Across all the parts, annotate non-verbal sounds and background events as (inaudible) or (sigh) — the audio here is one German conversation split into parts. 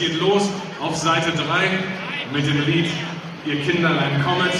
Es geht los auf Seite 3 mit dem Lied Ihr Kinderlein kommet.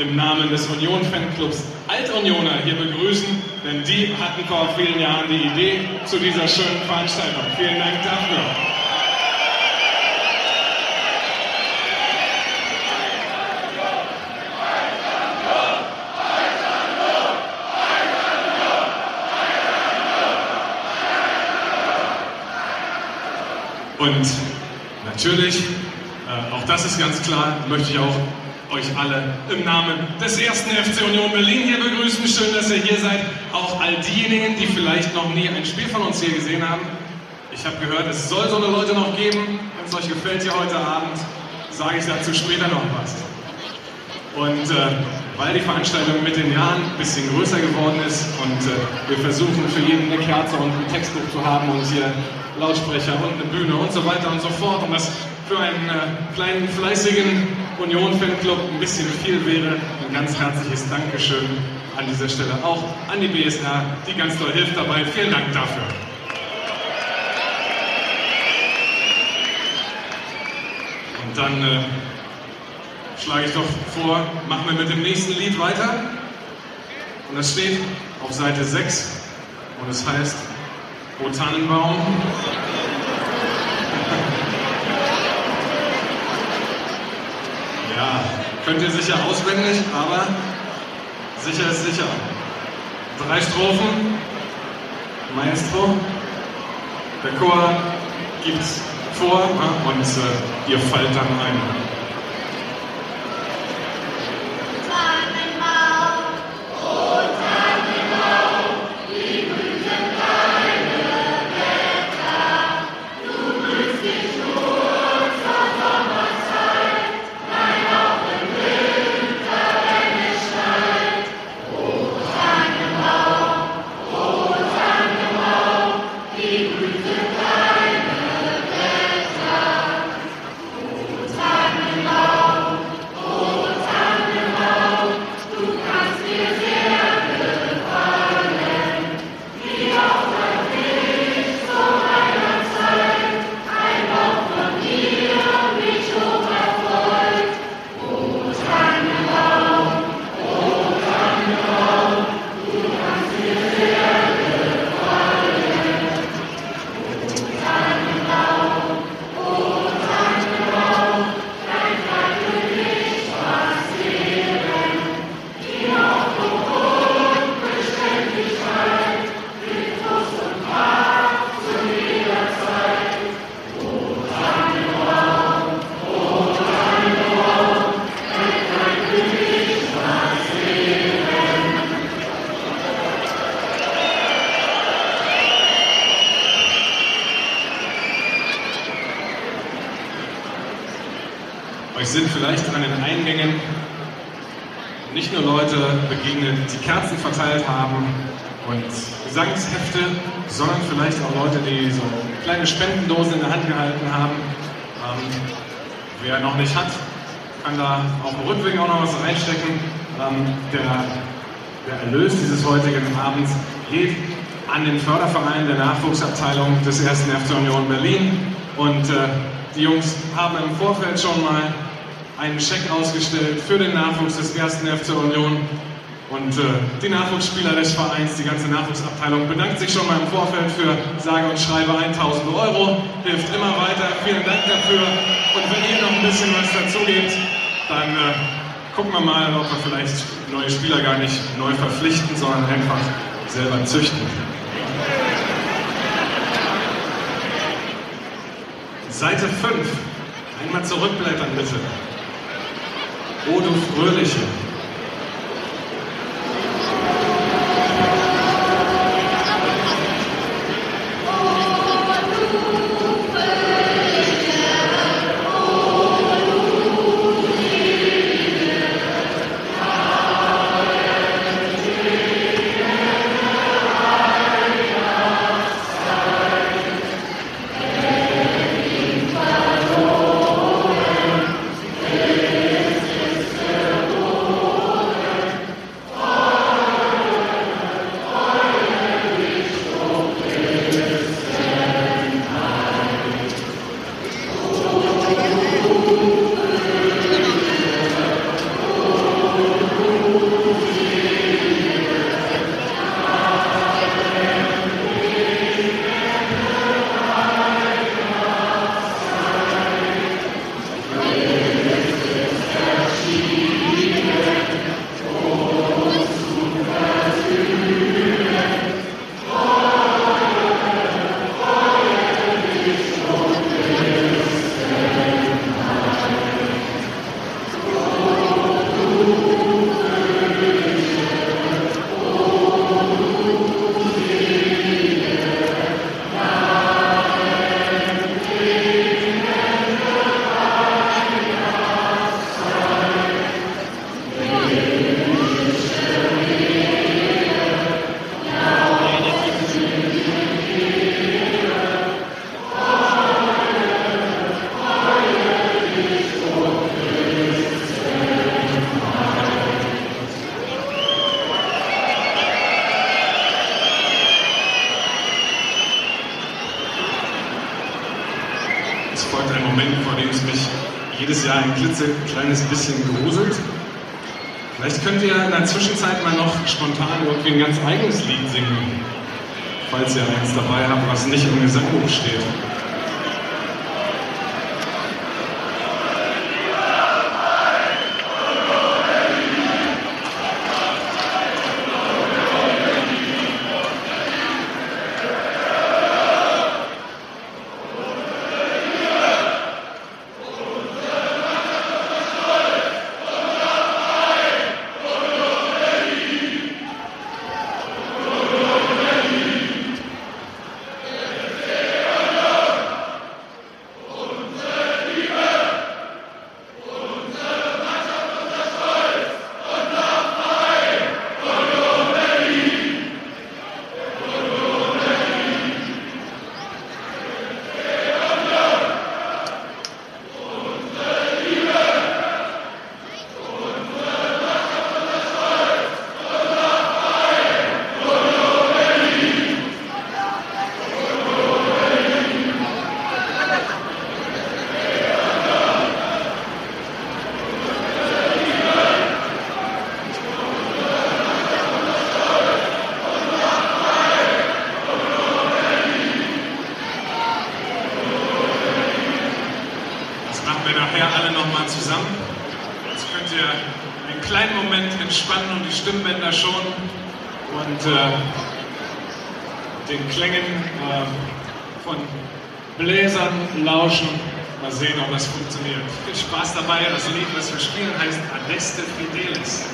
Im Namen des Union-Fanclubs Altunioner hier begrüßen, denn die hatten vor vielen Jahren die Idee zu dieser schönen Veranstaltung. Vielen Dank dafür. Und natürlich, äh, auch das ist ganz klar, möchte ich auch euch alle im Namen des ersten FC Union Berlin hier begrüßen. Schön, dass ihr hier seid. Auch all diejenigen, die vielleicht noch nie ein Spiel von uns hier gesehen haben. Ich habe gehört, es soll so eine Leute noch geben. Wenn es euch gefällt hier heute Abend, sage ich dazu später noch was. Und äh, weil die Veranstaltung mit den Jahren ein bisschen größer geworden ist und äh, wir versuchen für jeden eine Kerze und ein Textbuch zu haben und hier Lautsprecher und eine Bühne und so weiter und so fort und das für einen äh, kleinen fleißigen Union-Fanclub ein bisschen viel wäre, ein ganz herzliches Dankeschön an dieser Stelle auch an die BSR, die ganz doll hilft dabei. Vielen Dank dafür. Und dann äh, schlage ich doch vor, machen wir mit dem nächsten Lied weiter. Und das steht auf Seite 6 und es heißt O Tannenbaum. Ja, könnt ihr sicher auswendig, aber sicher ist sicher. Drei Strophen, Maestro. Der Chor gibt's vor ne, und äh, ihr fallt dann ein. Sind vielleicht an den Eingängen nicht nur Leute begegnet, die Kerzen verteilt haben und Gesangshefte, sondern vielleicht auch Leute, die so kleine Spendendosen in der Hand gehalten haben. Ähm, wer noch nicht hat, kann da auf dem Rückweg auch noch was reinstecken. Ähm, der, der Erlös dieses heutigen Abends geht an den Förderverein der Nachwuchsabteilung des 1. FC Union Berlin. Und äh, die Jungs haben im Vorfeld schon mal einen Scheck ausgestellt für den Nachwuchs des 1. FC Union. Und äh, die Nachwuchsspieler des Vereins, die ganze Nachwuchsabteilung, bedankt sich schon mal im Vorfeld für sage und schreibe 1000 Euro. Hilft immer weiter. Vielen Dank dafür. Und wenn ihr noch ein bisschen was dazu gebt, dann äh, gucken wir mal, ob wir vielleicht neue Spieler gar nicht neu verpflichten, sondern einfach selber züchten. Seite 5. Einmal zurückblättern, bitte. O du Fröhliche. Nicht im Gesangbuch steht. hier einen kleinen Moment entspannen und die Stimmbänder schonen und äh, den Klängen äh, von Bläsern lauschen. Mal sehen, ob das funktioniert. Viel Spaß dabei. Das Lied, was wir spielen, heißt Adeste Fidelis.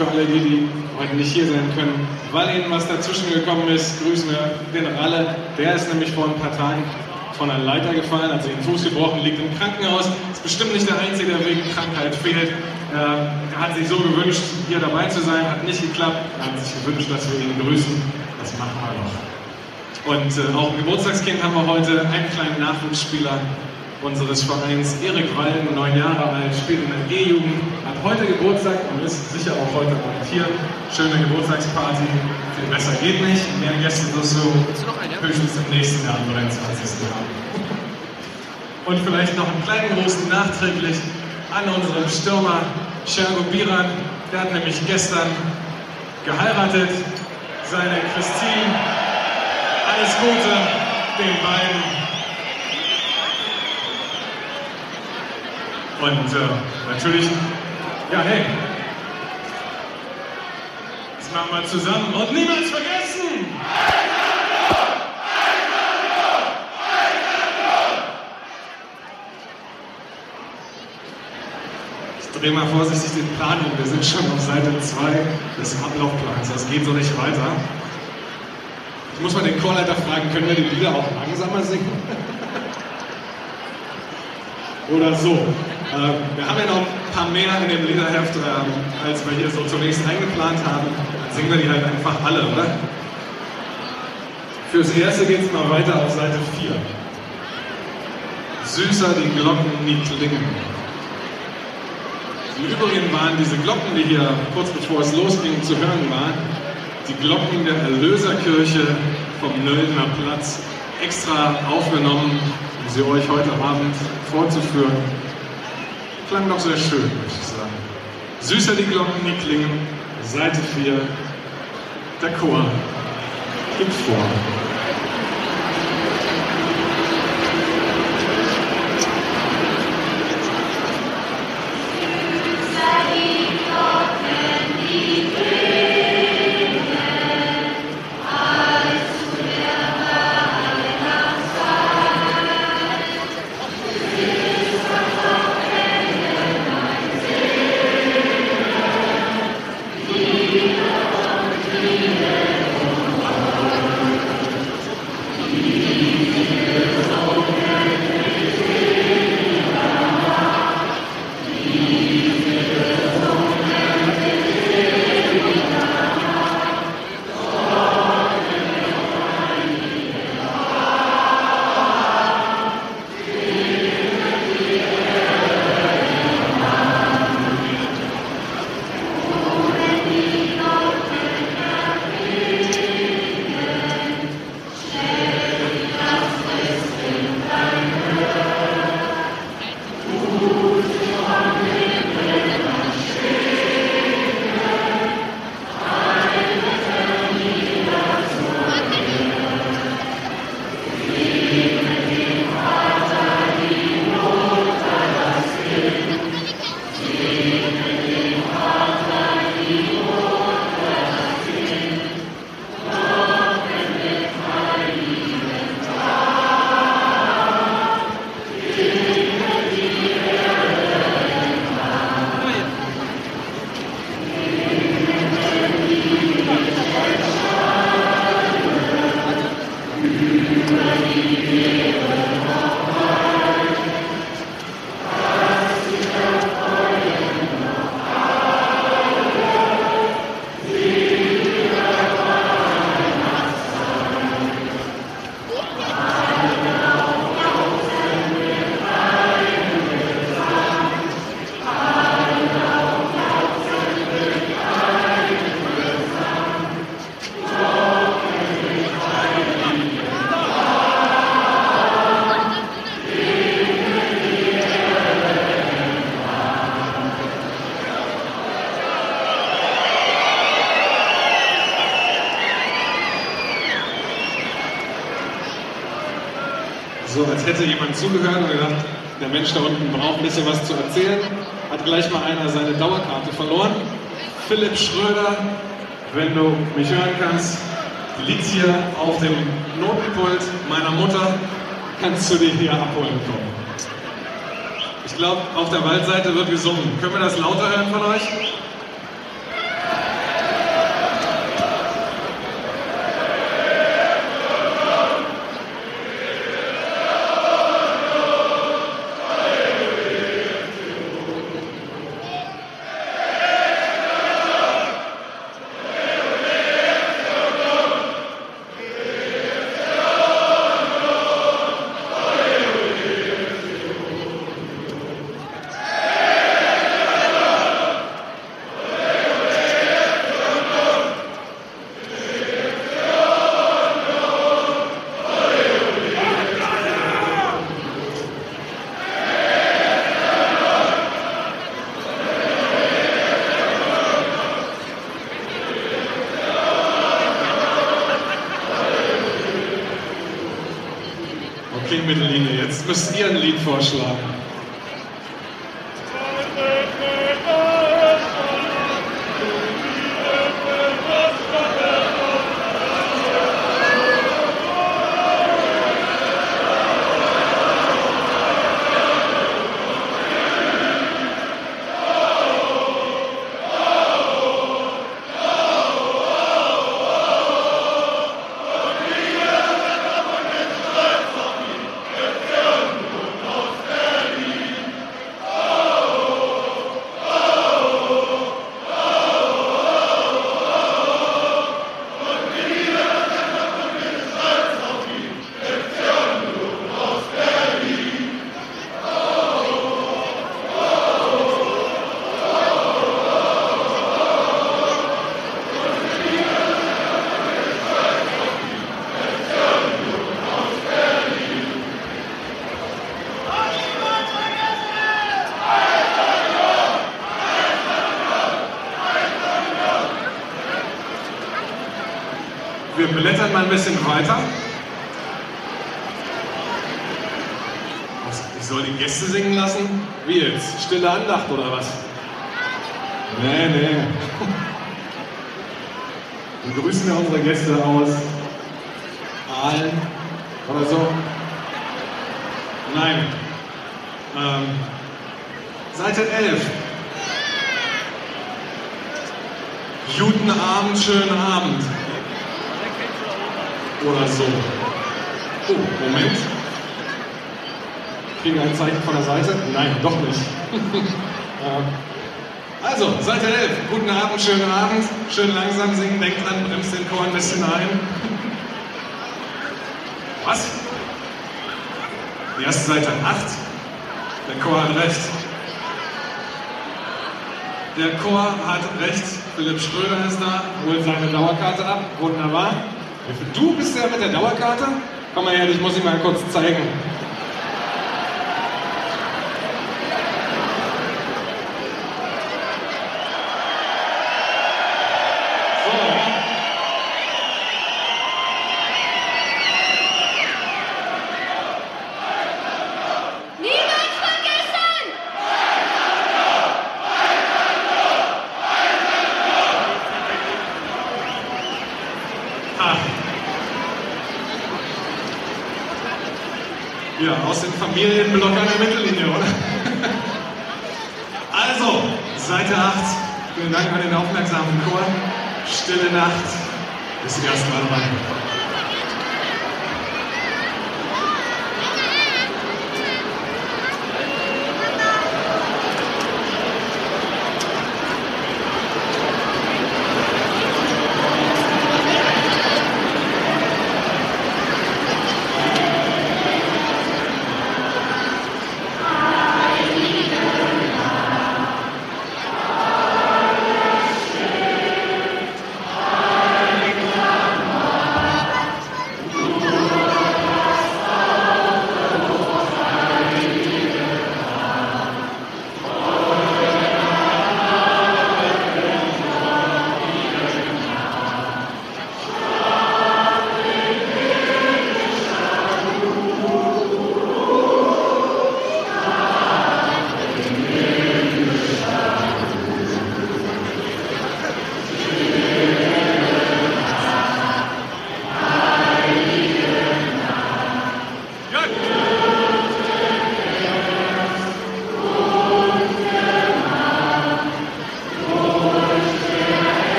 Für alle die, die heute nicht hier sein können. Weil ihnen was dazwischen gekommen ist, grüßen wir den Ralle. Der ist nämlich vor ein paar Tagen von einer Leiter gefallen, hat sich den Fuß gebrochen, liegt im Krankenhaus. Ist bestimmt nicht der Einzige, der wegen Krankheit fehlt. Er hat sich so gewünscht, hier dabei zu sein, hat nicht geklappt. Er hat sich gewünscht, dass wir ihn grüßen. Das machen wir doch. Und äh, auch ein Geburtstagskind haben wir heute, einen kleinen Nachwuchsspieler unseres Vereins, Erik Walden, neun Jahre alt, spielt in der E-Jugend, heute Geburtstag und ist sicher auch heute Abend hier. Schöne Geburtstagsparty, viel besser geht nicht. Mehr Gäste wirst du höchstens im nächsten Jahr, am 23. Jahr. Und vielleicht noch einen kleinen Gruß nachträglich an unseren Stürmer Shergo Biran. Der hat nämlich gestern geheiratet. Seine Christine. Alles Gute den beiden. Und äh, natürlich, ja, hey, das machen wir zusammen und niemals vergessen! Ich drehe mal vorsichtig den Plan um. Wir sind schon auf Seite 2 des Ablaufplans. Das geht so nicht weiter. Ich muss mal den Chorleiter fragen, können wir die Lieder auch langsamer singen? (laughs) Oder so. Äh, wir haben ja noch ein paar mehr in dem Liederheft, äh, als wir hier so zunächst eingeplant haben. Dann singen wir die halt einfach alle, oder? Fürs Erste geht es mal weiter auf Seite 4. Süßer die Glocken, die klingen. Im Übrigen waren diese Glocken, die hier kurz bevor es losging zu hören waren, die Glocken der Erlöserkirche vom Nöldner Platz extra aufgenommen, um sie euch heute Abend vorzuführen. Klang doch sehr schön, möchte ich sagen. Süßer die Glocken, die klingen, Seite 4, der Chor gibt vor. Zugehört und gedacht, der Mensch da unten braucht ein bisschen was zu erzählen. Hat gleich mal einer seine Dauerkarte verloren. Philipp Schröder, wenn du mich hören kannst, liegt hier auf dem Notenpult meiner Mutter. Kannst du den hier abholen kommen? Ich glaube, auf der Waldseite wird gesungen. Können wir das lauter hören von euch? Die erste Seite 8. Der Chor hat recht. Der Chor hat recht. Philipp Schröder ist da, holt seine Dauerkarte ab. Wunderbar. Du bist der mit der Dauerkarte? Komm mal her, ich muss ihn mal kurz zeigen. So. Niemals vergessen! Ah. Ja, aus dem Familienblock an der Mittellinie, oder? Also, Seite 8. Vielen Dank an den aufmerksamen Chor. Stille Nacht. Bis zum ersten Mal dabei.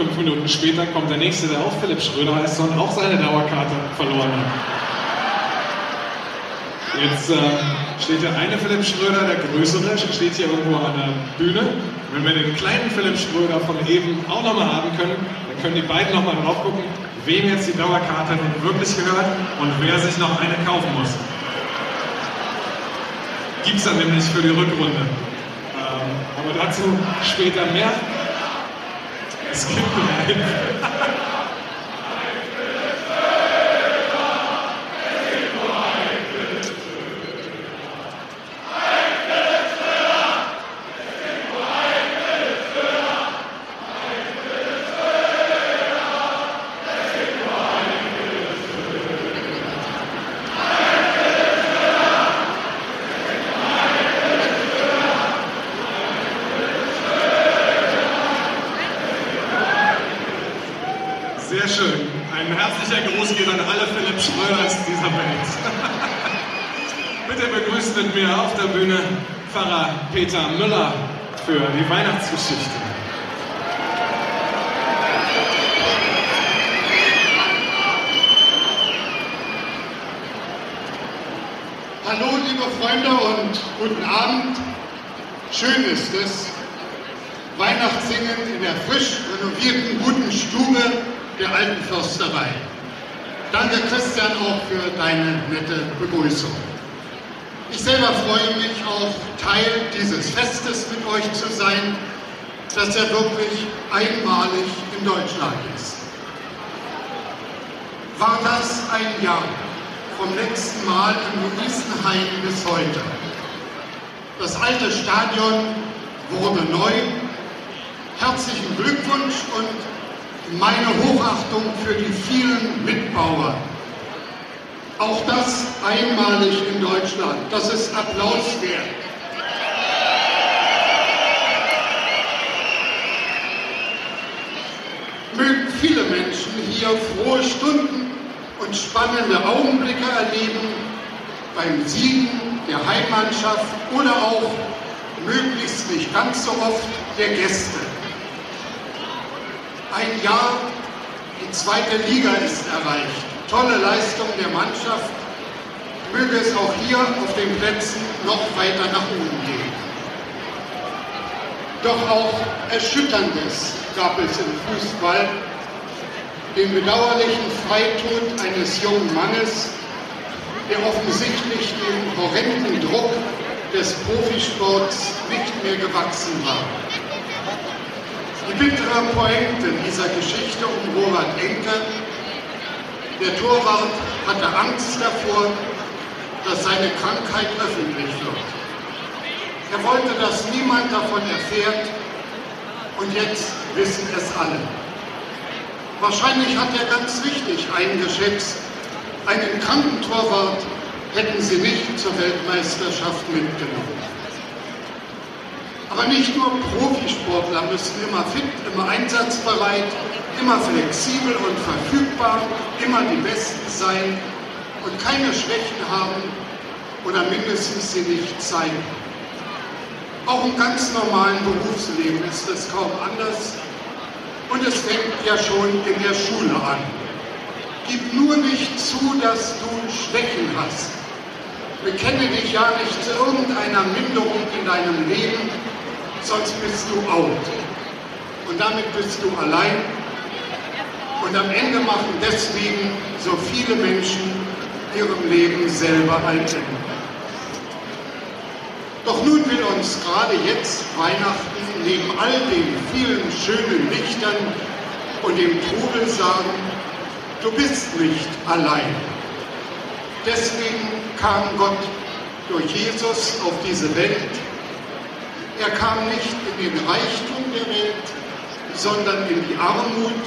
Fünf Minuten später kommt der nächste, der auch Philipp Schröder heißt und auch seine Dauerkarte verloren hat. Jetzt äh, steht der eine Philipp Schröder, der größere, steht hier irgendwo an der Bühne. Wenn wir den kleinen Philipp Schröder von eben auch nochmal haben können, dann können die beiden nochmal drauf gucken, wem jetzt die Dauerkarte nun wirklich gehört und wer sich noch eine kaufen muss. Gibt es dann nämlich für die Rückrunde. Ähm, aber dazu später mehr. Es gibt einen. Sehr schön. Ein herzlicher Gruß geht an alle Philipp Schröders dieser Welt. Bitte begrüßt mit mir auf der Bühne Pfarrer Peter Müller für die Weihnachtsgeschichte. Hallo, liebe Freunde und guten Abend. Schön ist es, Weihnachtssingen in der frisch renovierten guten Stube der alten Försterei. Danke Christian auch für deine nette Begrüßung. Ich selber freue mich auch, Teil dieses Festes mit euch zu sein, das ja wirklich einmalig in Deutschland ist. War das ein Jahr vom letzten Mal in Luisenhain bis heute? Das alte Stadion wurde neu. Herzlichen Glückwunsch und meine Hochachtung für die vielen Mitbauer. Auch das einmalig in Deutschland. Das ist Applaus wert. Mögen viele Menschen hier frohe Stunden und spannende Augenblicke erleben beim Siegen der Heimmannschaft oder auch möglichst nicht ganz so oft der Gäste. Ein Jahr, die zweite Liga ist erreicht. Tolle Leistung der Mannschaft. Möge es auch hier auf den Plätzen noch weiter nach oben gehen. Doch auch Erschütterndes gab es im Fußball. Den bedauerlichen Freitod eines jungen Mannes, der offensichtlich dem horrenden Druck des Profisports nicht mehr gewachsen war. Die bittere Pointe dieser Geschichte um Robert Enke, der Torwart hatte Angst davor, dass seine Krankheit öffentlich wird. Er wollte, dass niemand davon erfährt und jetzt wissen es alle. Wahrscheinlich hat er ganz richtig eingeschätzt, einen kranken Torwart hätten sie nicht zur Weltmeisterschaft mitgenommen. Aber nicht nur Profisportler müssen immer fit, immer einsatzbereit, immer flexibel und verfügbar, immer die Besten sein und keine Schwächen haben oder mindestens sie nicht zeigen. Auch im ganz normalen Berufsleben ist es kaum anders und es fängt ja schon in der Schule an. Gib nur nicht zu, dass du Schwächen hast. Bekenne dich ja nicht zu irgendeiner Minderung in deinem Leben, sonst bist du out. Und damit bist du allein. Und am Ende machen deswegen so viele Menschen ihrem Leben selber ein. Doch nun will uns gerade jetzt Weihnachten neben all den vielen schönen Lichtern und dem Trubel sagen, du bist nicht allein. Deswegen kam Gott durch Jesus auf diese Welt. Er kam nicht in den Reichtum der Welt, sondern in die Armut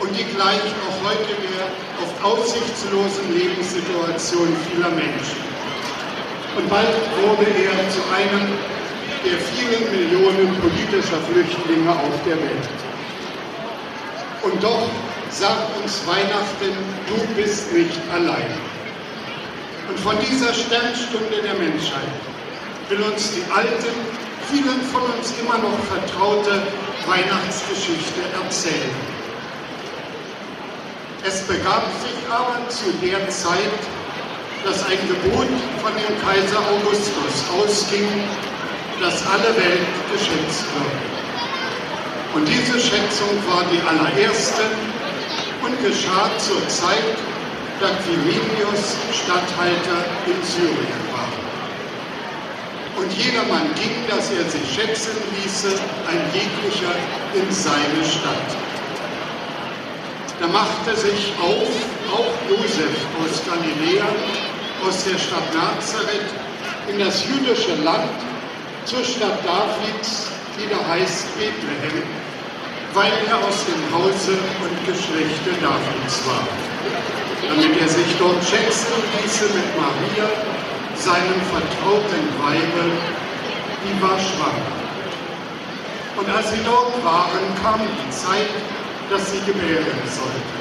und die gleicht auch heute der oft aussichtslosen Lebenssituation vieler Menschen. Und bald wurde er zu einem der vielen Millionen politischer Flüchtlinge auf der Welt. Und doch sagt uns Weihnachten, du bist nicht allein. Und von dieser Sternstunde der Menschheit will uns die alte, vielen von uns immer noch vertraute Weihnachtsgeschichte erzählen. Es begab sich aber zu der Zeit, dass ein Gebot von dem Kaiser Augustus ausging, dass alle Welt geschätzt wird. Und diese Schätzung war die allererste und geschah zur Zeit, da Quirinius Statthalter in Syrien war. Und jedermann ging, dass er sich schätzen ließe, ein jeglicher in seine Stadt. Da machte sich auf auch Josef aus Galiläa, aus der Stadt Nazareth, in das jüdische Land, zur Stadt Davids, die da heißt Bethlehem, weil er aus dem Hause und Geschlechte Davids war, damit er sich dort schätzen ließe mit Maria, seinem vertrauten Weibe, die war schwanger. Und als sie dort waren, kam die Zeit, dass sie gebären sollte.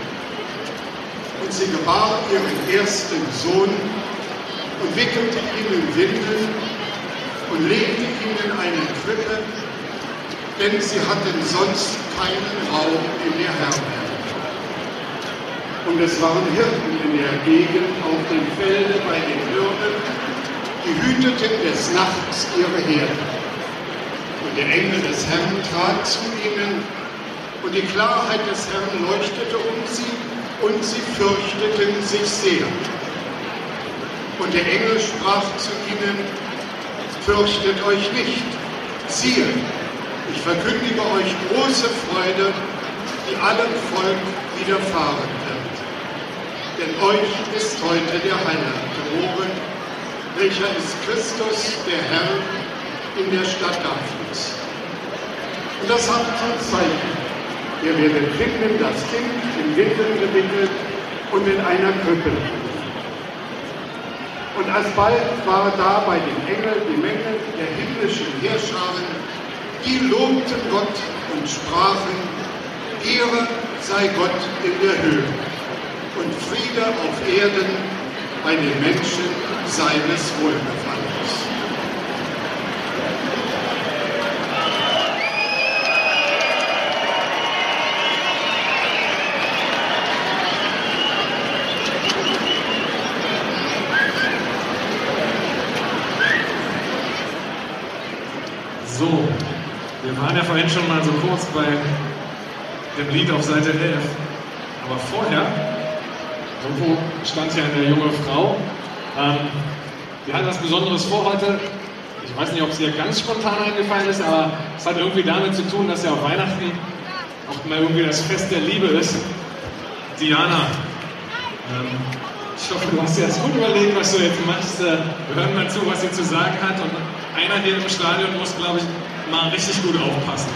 Und sie gebar ihren ersten Sohn und wickelte ihn in Windeln und legte ihn in eine Krippe, denn sie hatten sonst keinen Raum in der Herberge. Und es waren Hirten in der Gegend auf dem Felde bei den Hirten, die hüteten des Nachts ihre Herde. Und der Engel des Herrn trat zu ihnen, und die Klarheit des Herrn leuchtete um sie, und sie fürchteten sich sehr. Und der Engel sprach zu ihnen, fürchtet euch nicht, siehe, ich verkündige euch große Freude, die allem Volk widerfahren wird. Denn euch ist heute der Heiland geboren, welcher ist Christus, der Herr, in der Stadt Davids. Und das habt zum Zeichen. Ihr werdet finden, das Kind in Windeln gewickelt und in einer Krippe Und alsbald war da bei den Engeln die Menge der himmlischen Heerscharen die lobten Gott und sprachen, Ehre sei Gott in der Höhe und Friede auf Erden bei den Menschen seines Wohlgefallens. So, wir waren ja vorhin schon mal so kurz bei dem Lied auf Seite 11. Aber vorher, irgendwo stand hier eine junge Frau. Ähm, die hat was Besonderes vor heute. Ich weiß nicht, ob es ihr ganz spontan eingefallen ist, aber es hat irgendwie damit zu tun, dass ja auf Weihnachten auch mal irgendwie das Fest der Liebe ist. Diana, ähm, ich hoffe, du hast dir jetzt gut überlegt, was du jetzt machst. Äh, wir hören mal zu, was sie zu sagen hat. Und einer hier im Stadion muss, glaube ich, mal richtig gut aufpassen.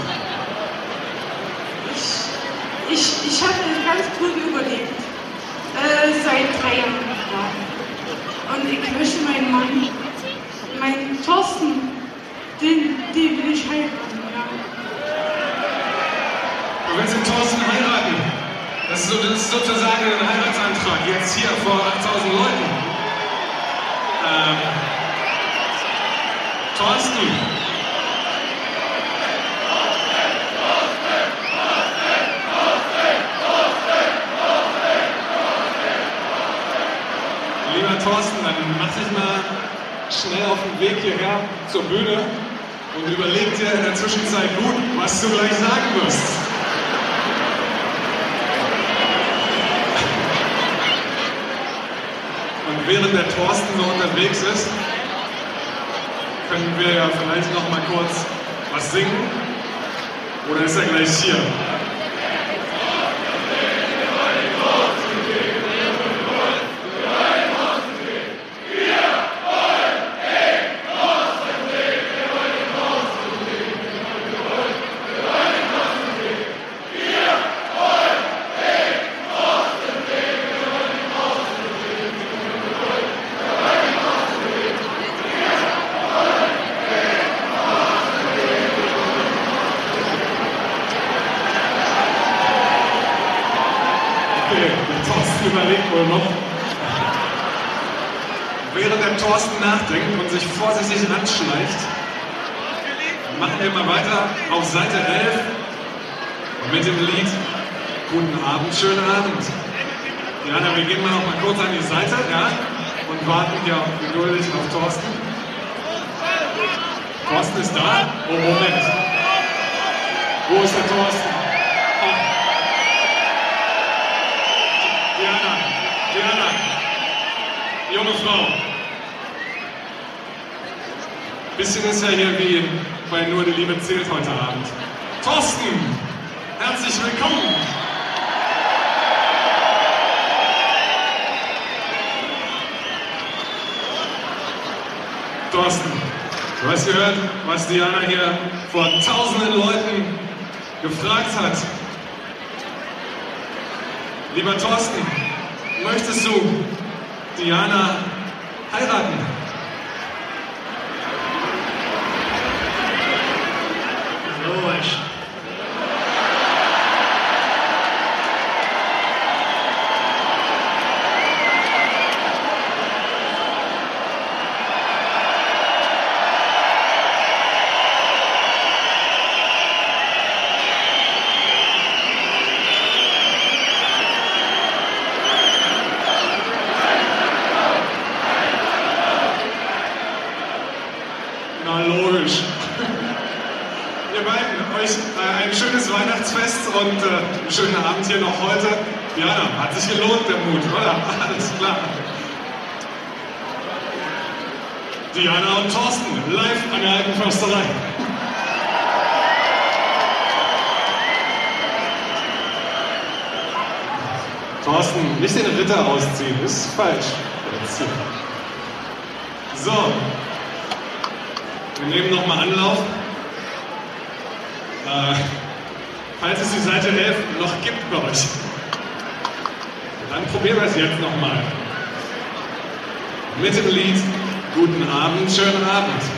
Ich, ich, ich habe ganz gut überlegt. Äh, seit drei Jahren. Und ich möchte meinen Mann, meinen Thorsten, den, den will ich heiraten. Ja. Du willst den Thorsten heiraten? Das ist, so, das ist sozusagen ein Heiratsantrag, jetzt hier vor 8000 Leuten. Ähm, Thorsten, Lieber Thorsten, dann mach dich mal schnell auf den Weg hierher zur Bühne und überleg dir in der Zwischenzeit gut, was du gleich sagen wirst. Und während der Thorsten so unterwegs ist, können wir ja vielleicht noch mal kurz was singen. Oder ist er gleich hier? Okay, der Thorsten überlegt wohl noch. Während der Thorsten nachdenkt und sich vorsichtig anschleicht, machen wir mal weiter auf Seite 11 mit dem Lied Guten Abend, schönen Abend. Jana, wir gehen mal noch mal kurz an die Seite ja, und warten hier geduldig auf Thorsten. Thorsten ist da. Oh, Moment. Wo ist der Thorsten? Ach. Diana, Diana, junge Frau. Bisschen ist ja hier wie bei Nur die Liebe zählt heute Abend. Thorsten, herzlich willkommen. Thorsten, du hast gehört, was Diana hier vor tausenden Leuten gefragt hat. Lieber Thorsten, möchtest du Diana heiraten? Logisch. Na logisch. Ihr beiden, euch äh, ein schönes Weihnachtsfest und äh, einen schönen Abend hier noch heute. Diana, hat sich gelohnt, der Mut, oder? Alles klar. Diana und Thorsten, live an der alten Försterei. Thorsten, nicht den Ritter ausziehen, ist falsch. So, wir nehmen nochmal Anlauf. Äh, falls es die Seite 11 noch gibt bei euch, dann probieren wir es jetzt nochmal. Mit dem Lied Guten Abend, schönen Abend.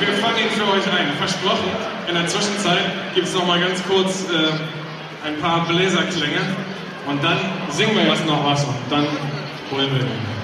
wir fangen ihn für euch ein. Versprochen. In der Zwischenzeit gibt es nochmal ganz kurz äh, ein paar Bläserklänge. Und dann singen wir erst noch was und dann holen wir ihn.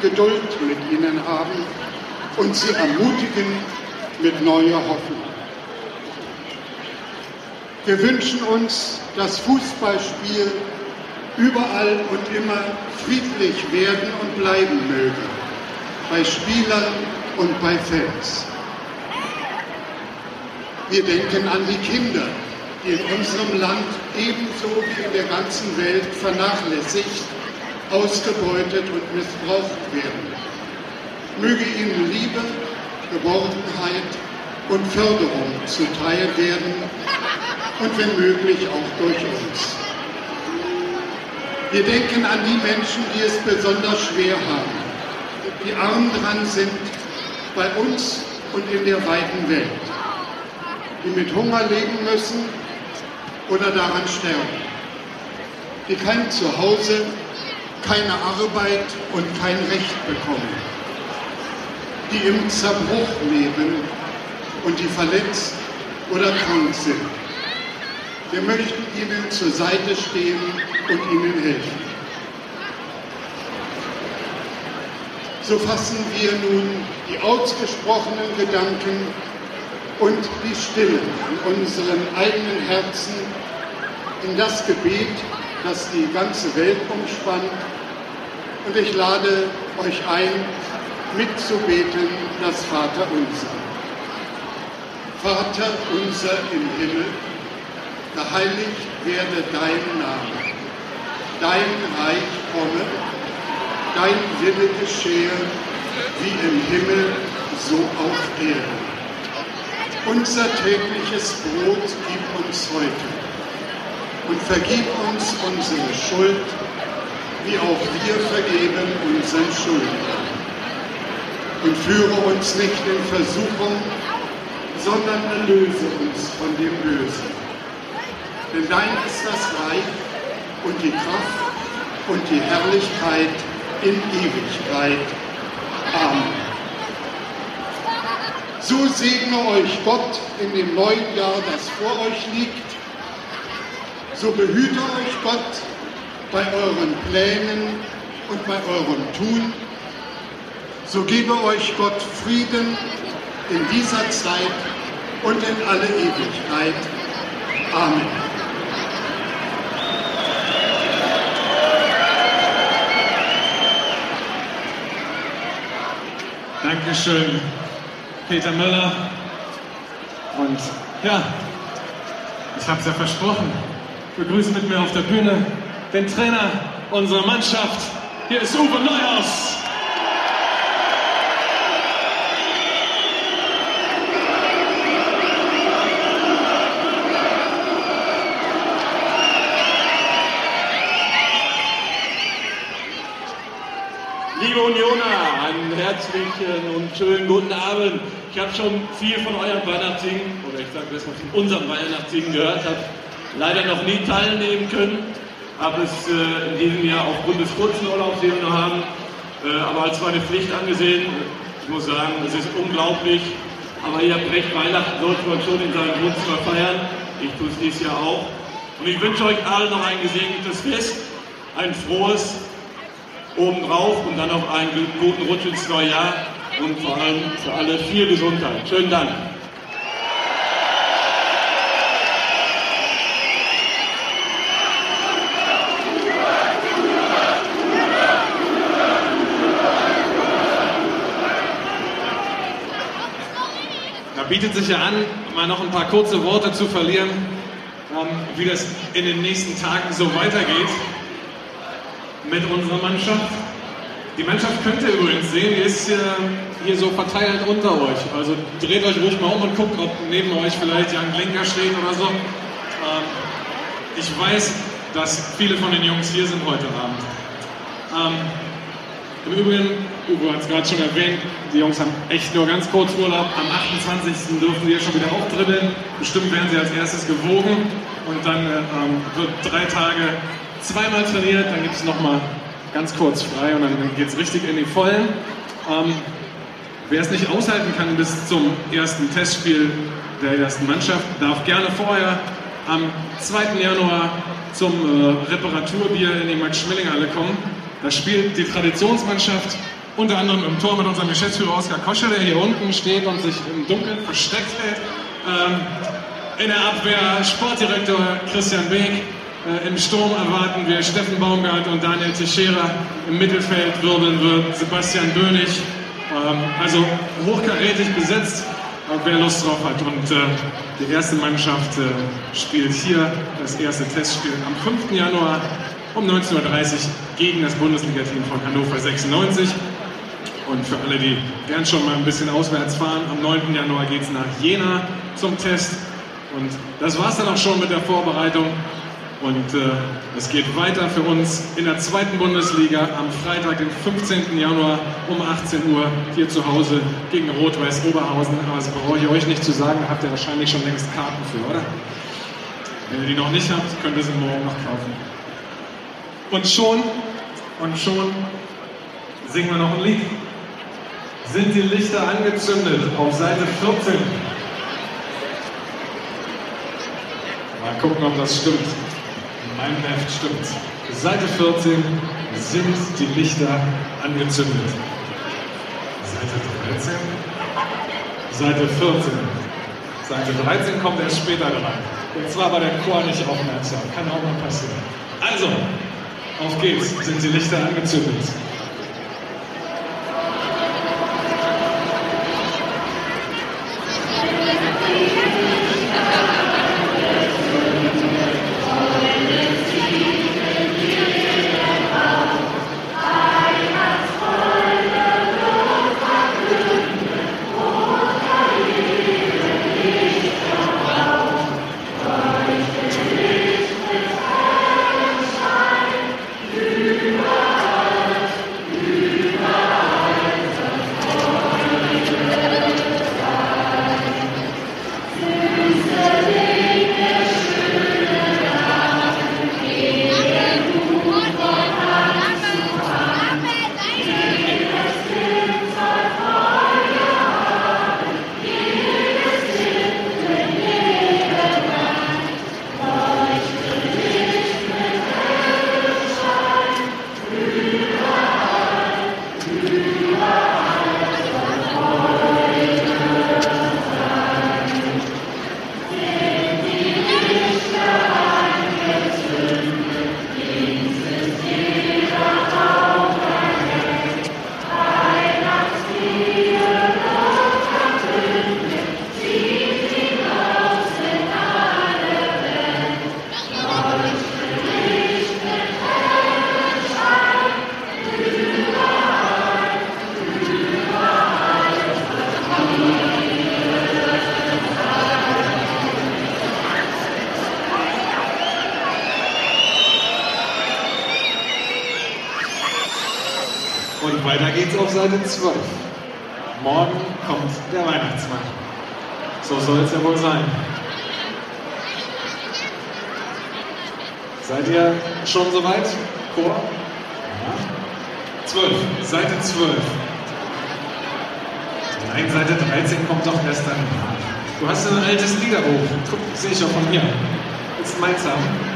Geduld mit ihnen haben und sie ermutigen mit neuer Hoffnung. Wir wünschen uns, dass Fußballspiel überall und immer friedlich werden und bleiben möge, bei Spielern und bei Fans. Wir denken an die Kinder, die in unserem Land ebenso wie in der ganzen Welt vernachlässigt, ausgebeutet und missbraucht werden. Möge ihnen Liebe, Geborgenheit und Förderung zuteil werden und wenn möglich auch durch uns. Wir denken an die Menschen, die es besonders schwer haben, die arm dran sind bei uns und in der weiten Welt, die mit Hunger leben müssen oder daran sterben, die kein Zuhause, keine Arbeit und kein Recht bekommen, die im Zerbruch leben und die verletzt oder krank sind. Wir möchten ihnen zur Seite stehen und ihnen helfen. So fassen wir nun die ausgesprochenen Gedanken und die Stimmen in unseren eigenen Herzen in das Gebet, das die ganze Welt umspannt. Und ich lade euch ein, mitzubeten das Vaterunser. Vater unser im Himmel, geheiligt werde dein Name, dein Reich komme, dein Wille geschehe, wie im Himmel, so auf Erden. Unser tägliches Brot gib uns heute und vergib uns unsere Schuld, wie auch wir vergeben unseren Schuldigern. Und führe uns nicht in Versuchung, sondern erlöse uns von dem Bösen. Denn dein ist das Reich und die Kraft und die Herrlichkeit in Ewigkeit. Amen. So segne euch Gott in dem neuen Jahr, das vor euch liegt. So behüte euch Gott bei euren Plänen und bei eurem Tun. So gebe euch Gott Frieden in dieser Zeit und in alle Ewigkeit. Amen. Dankeschön, Peter Müller. Und ja, ich habe es ja versprochen begrüßen mit mir auf der Bühne den Trainer unserer Mannschaft. Hier ist Uwe Neuhaus. Liebe Unioner, einen herzlichen und schönen guten Abend. Ich habe schon viel von eurem Weihnachtssingen, oder ich sage besser von unserem Weihnachtssingen gehört, habe leider noch nie teilnehmen können, habe es äh, in diesem Jahr aufgrund des kurzen Urlaubs, den wir haben, äh, aber als meine Pflicht angesehen. Ich muss sagen, es ist unglaublich, aber ihr habt recht, Weihnachten sollte man schon in seinem Wohnzimmer feiern. Ich tue es dieses Jahr auch. Und ich wünsche euch allen noch ein gesegnetes Fest, ein frohes obendrauf und dann noch einen guten Rutsch ins neue Jahr und vor allem für alle viel Gesundheit. Schönen Dank. Bietet sich ja an, mal noch ein paar kurze Worte zu verlieren, ähm, wie das in den nächsten Tagen so weitergeht mit unserer Mannschaft. Die Mannschaft könnt ihr übrigens sehen, die ist hier, hier so verteilt unter euch. Also dreht euch ruhig mal um und guckt, ob neben euch vielleicht Jan Glinker steht oder so. Ähm, ich weiß, dass viele von den Jungs hier sind heute Abend. Im Übrigen, Ugo hat es gerade schon erwähnt, die Jungs haben echt nur ganz kurz Urlaub. Am 28. dürfen sie ja schon wieder auftribbeln. Bestimmt werden sie als erstes gewogen und dann ähm, wird drei Tage zweimal trainiert, dann gibt es nochmal ganz kurz frei und dann geht es richtig in die Vollen. Ähm, wer es nicht aushalten kann bis zum ersten Testspiel der ersten Mannschaft, darf gerne vorher am 2. Januar zum äh, Reparaturbier in die Max-Schmeling-Halle kommen. Da spielt die Traditionsmannschaft unter anderem im Tor mit unserem Geschäftsführer Oskar Koscher, der hier unten steht und sich im Dunkeln versteckt hält. Ähm, in der Abwehr Sportdirektor Christian Beek, äh, Im Sturm erwarten wir Steffen Baumgart und Daniel Teixeira. Im Mittelfeld wirbeln wird Sebastian Bönig. Ähm, also hochkarätig besetzt, wer Lust drauf hat. Und äh, die erste Mannschaft äh, spielt hier das erste Testspiel am 5. Januar um 19.30 Uhr gegen das Bundesliga-Team von Hannover 96. Und für alle, die gern schon mal ein bisschen auswärts fahren, am 9. Januar geht es nach Jena zum Test. Und das war es dann auch schon mit der Vorbereitung. Und äh, es geht weiter für uns in der zweiten Bundesliga am Freitag, den 15. Januar um 18 Uhr hier zu Hause gegen Rot-Weiß Oberhausen. Aber das brauche ich euch nicht zu sagen, da habt ihr wahrscheinlich schon längst Karten für, oder? Wenn ihr die noch nicht habt, könnt ihr sie morgen noch kaufen. Und schon, und schon singen wir noch ein Lied. Sind die Lichter angezündet auf Seite 14? Mal gucken, ob das stimmt. Mein Heft stimmt. Seite 14 sind die Lichter angezündet. Seite 13? Seite 14. Seite 13 kommt erst später dran. Und zwar war der Chor nicht aufmerksam. Kann auch mal passieren. Also, auf geht's. Sind die Lichter angezündet? Weiter geht's auf Seite 12. Morgen kommt der Weihnachtsmann. So soll es ja wohl sein. Seid ihr schon soweit? Chor? Ja. 12, Seite 12. Nein, Seite 13 kommt doch erst dann. Du hast ein altes Liederbuch. Guck, sehe ich auch von hier. Du meins haben?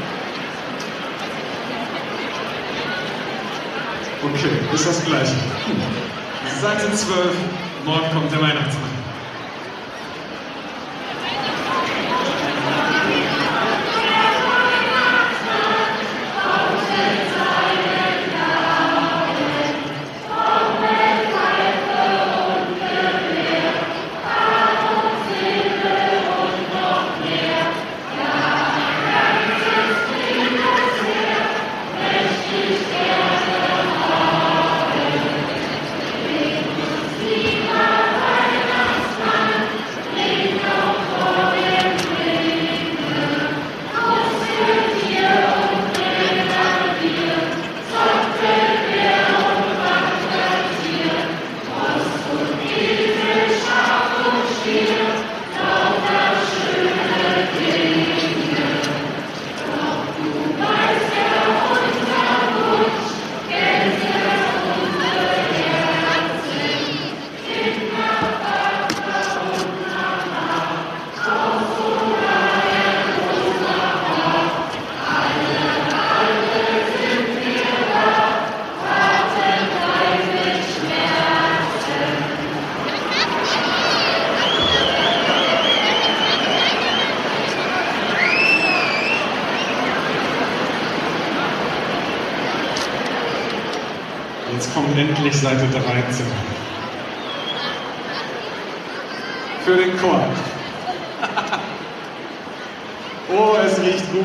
Okay, ist das gleiche. Seite 12, morgen kommt der Weihnachtsmann.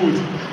Es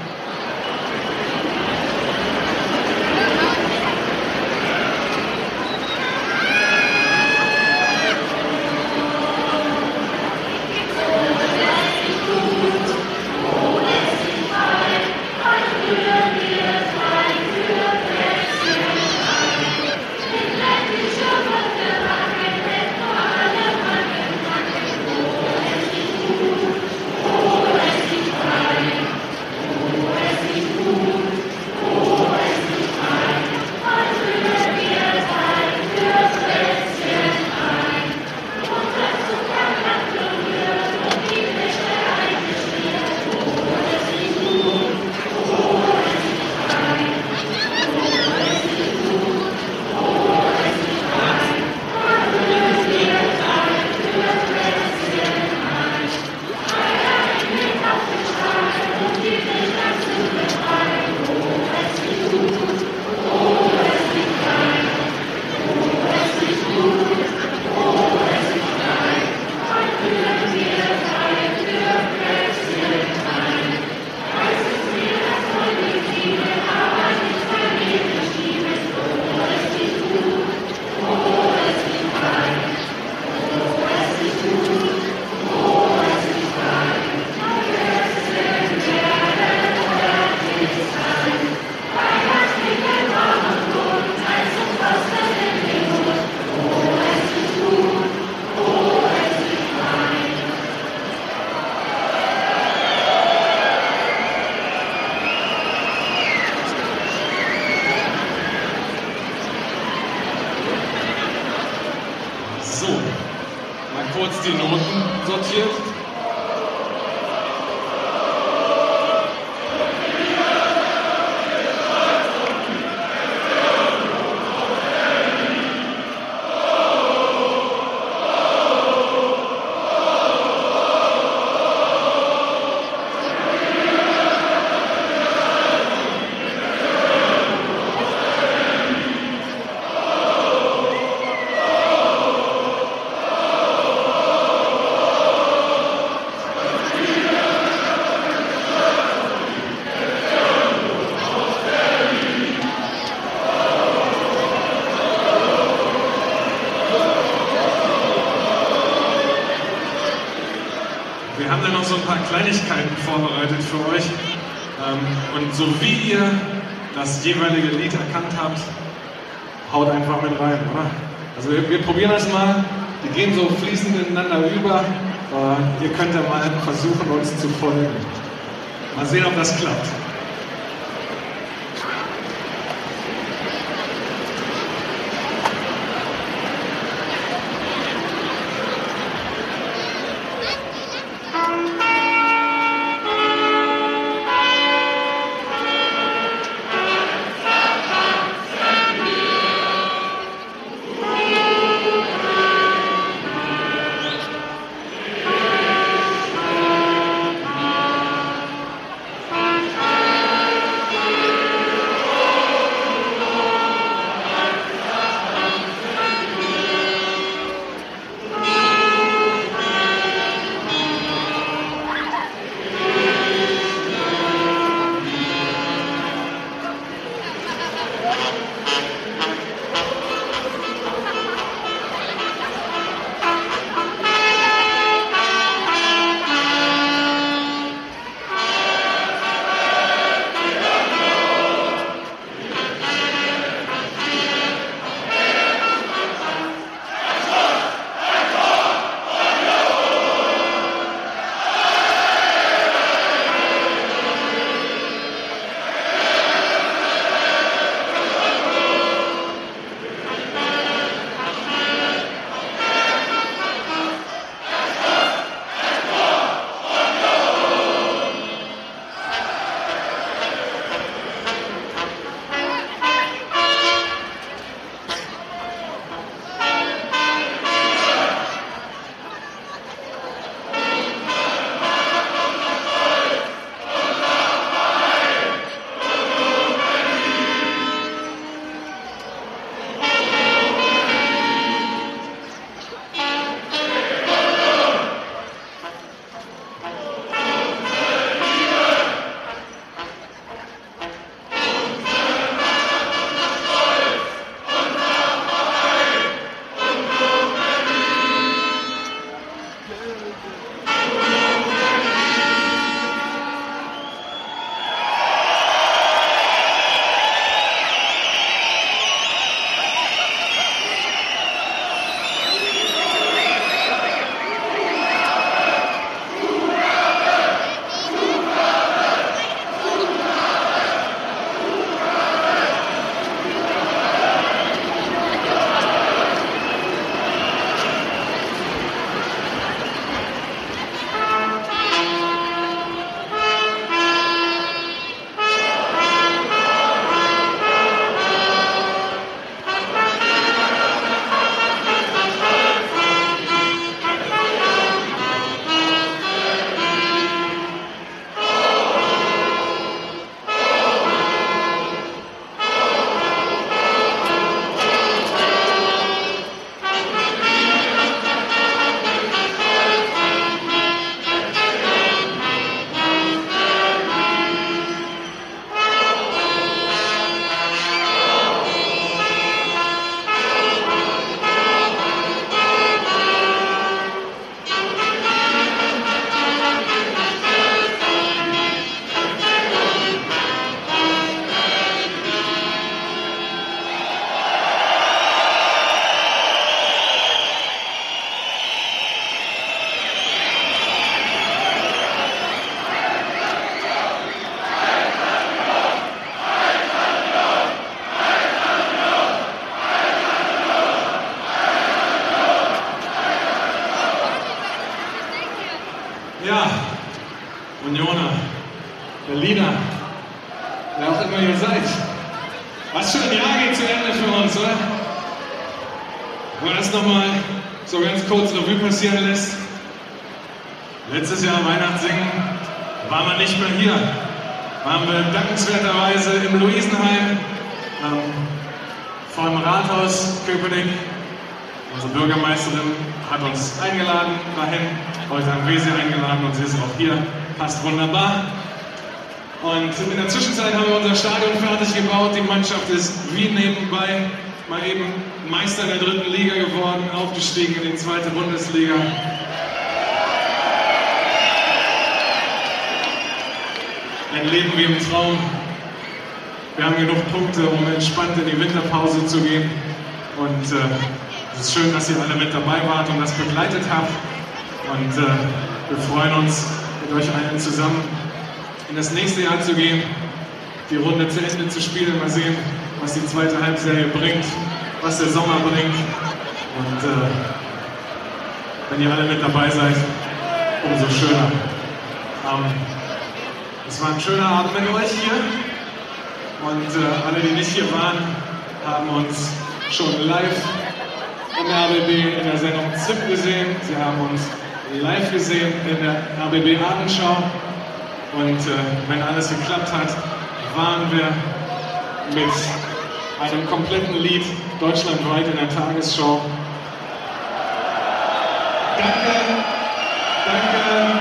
so wie ihr das jeweilige Lied erkannt habt, haut einfach mit rein, oder? Also wir, wir probieren das mal. Die gehen so fließend ineinander über. Äh, ihr könnt ja mal versuchen, uns zu folgen. Mal sehen, ob das klappt. War man nicht mehr hier. Waren wir dankenswerterweise im Luisenheim ähm, vor dem Rathaus Köpenick. Unsere Bürgermeisterin hat uns eingeladen dahin. Heute haben wir sie eingeladen und sie ist auch hier. Passt wunderbar. Und in der Zwischenzeit haben wir unser Stadion fertig gebaut. Die Mannschaft ist wie nebenbei mal eben Meister der dritten Liga geworden, aufgestiegen in die zweite Bundesliga. Ein Leben wie im Traum. Wir haben genug Punkte, um entspannt in die Winterpause zu gehen. Und äh, es ist schön, dass ihr alle mit dabei wart und das begleitet habt. Und äh, wir freuen uns, mit euch allen zusammen in das nächste Jahr zu gehen, die Runde zu Ende zu spielen, mal sehen, was die zweite Halbserie bringt, was der Sommer bringt. Und äh, wenn ihr alle mit dabei seid, umso schöner. Ähm, es war ein schöner Abend mit euch hier. Und äh, alle, die nicht hier waren, haben uns schon live in der ABB in der Sendung ZIP gesehen. Sie haben uns live gesehen in der ABB Abendschau. Und äh, wenn alles geklappt hat, waren wir mit einem kompletten Lied deutschlandweit in der Tagesschau. Danke, danke,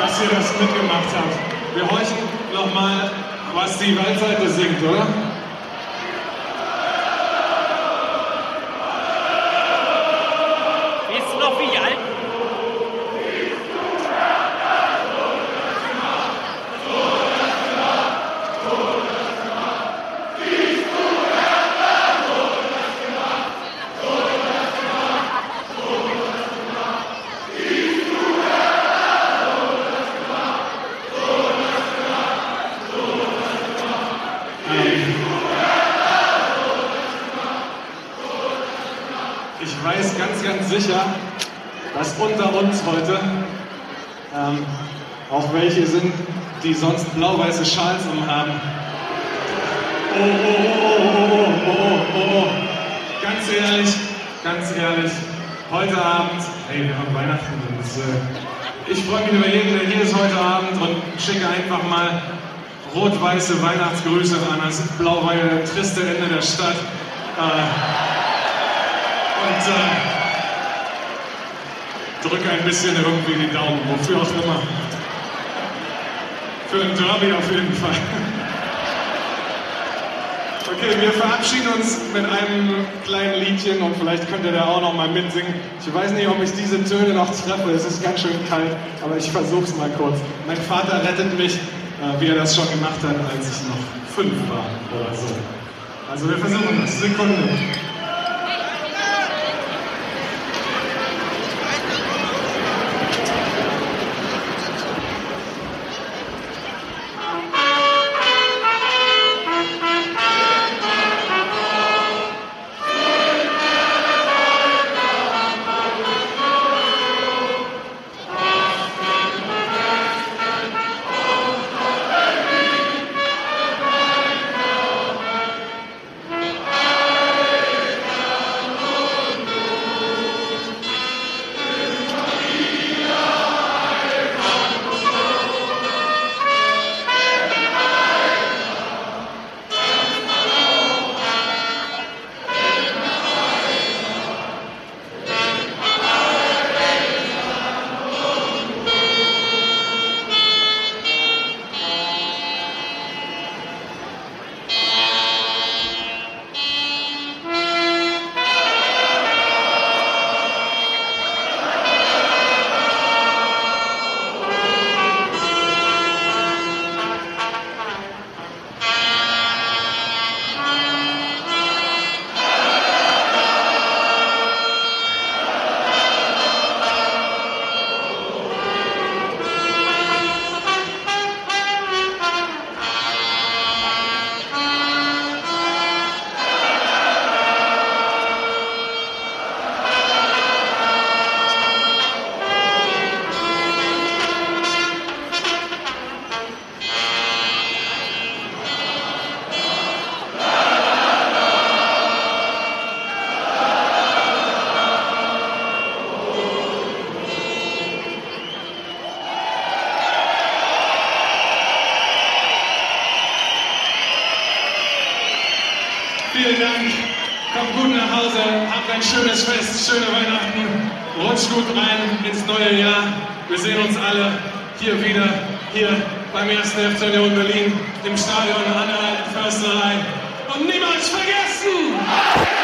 dass ihr das mitgemacht habt. Wir horchen nochmal, was die Waldseite singt, oder? sonst blau-weiße Schals umhaben. Oh oh oh, oh, oh, oh, oh, oh, oh, oh, oh. Ganz ehrlich, ganz ehrlich, heute Abend, hey, wir haben Weihnachten und äh, ich freue mich über jeden, der hier ist heute Abend und schicke einfach mal rot-weiße Weihnachtsgrüße an das blau-weiße, triste Ende der Stadt. Äh, und äh, drücke ein bisschen irgendwie die Daumen, wofür auch immer. Für ein Derby auf jeden Fall. Okay, wir verabschieden uns mit einem kleinen Liedchen und vielleicht könnt ihr da auch noch mal mitsingen. Ich weiß nicht, ob ich diese Töne noch treffe, es ist ganz schön kalt, aber ich versuch's mal kurz. Mein Vater rettet mich, äh, wie er das schon gemacht hat, als ich noch fünf war oder so. Also wir versuchen das. Sekunde. Ein schönes Fest, schöne Weihnachten. Rutscht gut rein ins neue Jahr. Wir sehen uns alle hier wieder, hier beim 1. FC Union Berlin, im Stadion an der Försterei. Und niemals vergessen!